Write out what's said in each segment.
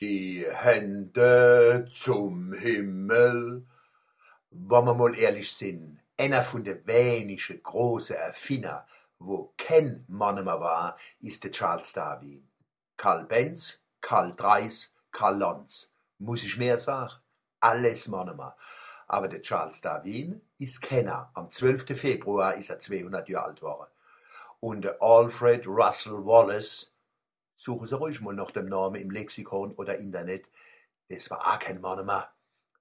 Die Hände zum Himmel. Wenn wir mal ehrlich sind, einer von den wenigen großen Erfinder, wo kein Mann mehr war, ist der Charles Darwin. Karl Benz, Karl Dreis, Karl Lanz. Muss ich mehr sagen? Alles Mann mehr. Aber der Charles Darwin ist Kenner. Am 12. Februar ist er 200 Jahre alt geworden. Und der Alfred Russel Wallace, suchen Sie ruhig mal nach dem Namen im Lexikon oder Internet, das war auch kein Mann mehr.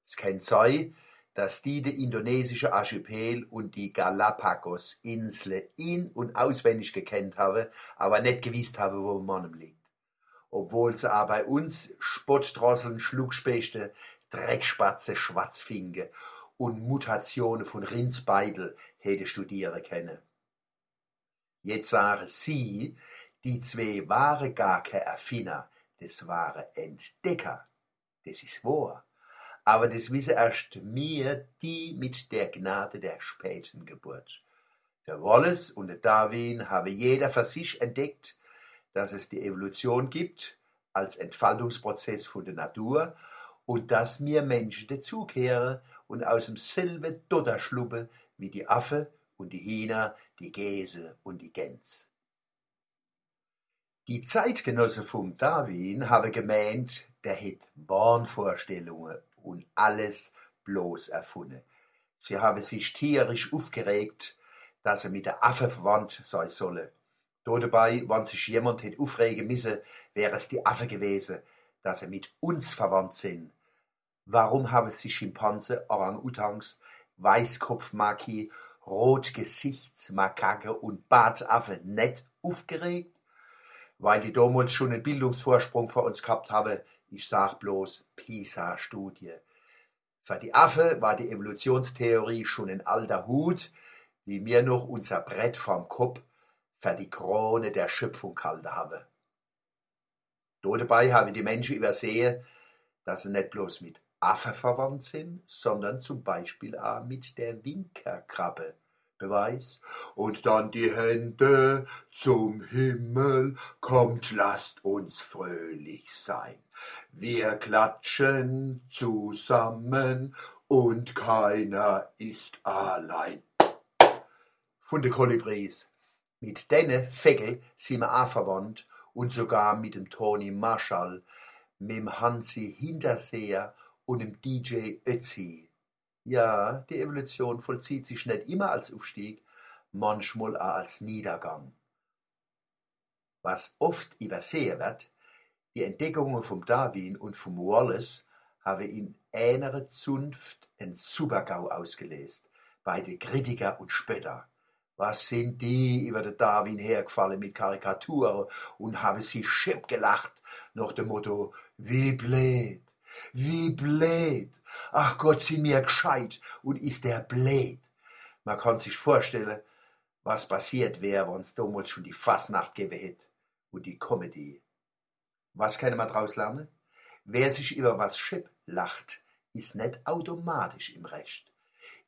Es kann sein, dass die den indonesischen Archipel und die Galapagos-Inseln in- und auswendig gekannt haben, aber nicht gewusst haben, wo Mann liegt. Obwohl sie auch bei uns Spottdrosseln, Schluckspechte, Dreckspatze, Schwarzfinke und Mutationen von Rindsbeidel hätte studieren können. Jetzt sagen sie, die zwei waren gar keine Erfinder, das waren Entdecker. Das ist wahr. Aber das wissen erst mir, die mit der Gnade der späten Geburt. Der Wallace und der Darwin haben jeder für sich entdeckt, dass es die Evolution gibt als Entfaltungsprozess von der Natur und dass wir Menschen dazukehren und aus dem selben Dotter schluppen wie die Affe und die Hühner, die Gäse und die Gänse. Die Zeitgenossen vom Darwin haben gemeint, der hätt Wahnvorstellungen und alles bloß erfunden. Sie haben sich tierisch aufgeregt, dass er mit der Affe verwandt sein solle. Dabei, wenn sich jemand hätte aufregen müssen, wäre es die Affe gewesen, dass er mit uns verwandt sind. Warum haben sich Schimpansen, Orang-Utans, Weißkopfmaki, Rotgesichtsmakake und Bartaffe nicht aufgeregt? Weil die damals schon einen Bildungsvorsprung vor uns gehabt haben, ich sag bloß PISA-Studie. Für die Affe war die Evolutionstheorie schon ein alter Hut, wie mir noch unser Brett vom Kopf für die Krone der Schöpfung gehalten haben. Dabei haben die Menschen übersehen, dass sie nicht bloß mit Affe verwandt sind, sondern zum Beispiel auch mit der Winkerkrabbe. Beweis. Und dann die Hände zum Himmel, kommt, lasst uns fröhlich sein. Wir klatschen zusammen und keiner ist allein. Von de Kolibris. Mit denen Vögel sind wir auch verwandt und sogar mit dem Toni Marshall, mit dem Hansi Hinterseher und dem DJ Ötzi. Ja, die Evolution vollzieht sich nicht immer als Aufstieg, manchmal auch als Niedergang. Was oft übersehen wird, die Entdeckungen vom Darwin und vom Wallace haben in einer Zunft einen Supergau ausgelöst, bei den Kritiker und Spötter. Was sind die über den Darwin hergefallen mit Karikaturen und haben sie schipp gelacht nach dem Motto, wie blöd, wie blöd. Ach Gott, sind mir gescheit und ist der blöd. Man kann sich vorstellen, was passiert wäre, wenn es damals schon die Fasnacht gegeben hätte und die Comedy. Was kann man daraus lernen? Wer sich über was schipp lacht, ist nicht automatisch im Recht.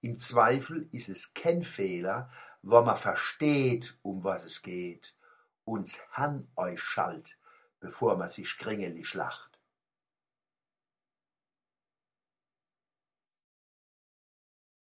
Im Zweifel ist es kein Fehler, wenn man versteht, um was es geht, und's Herrn euch schalt, bevor man sich kringelig lacht.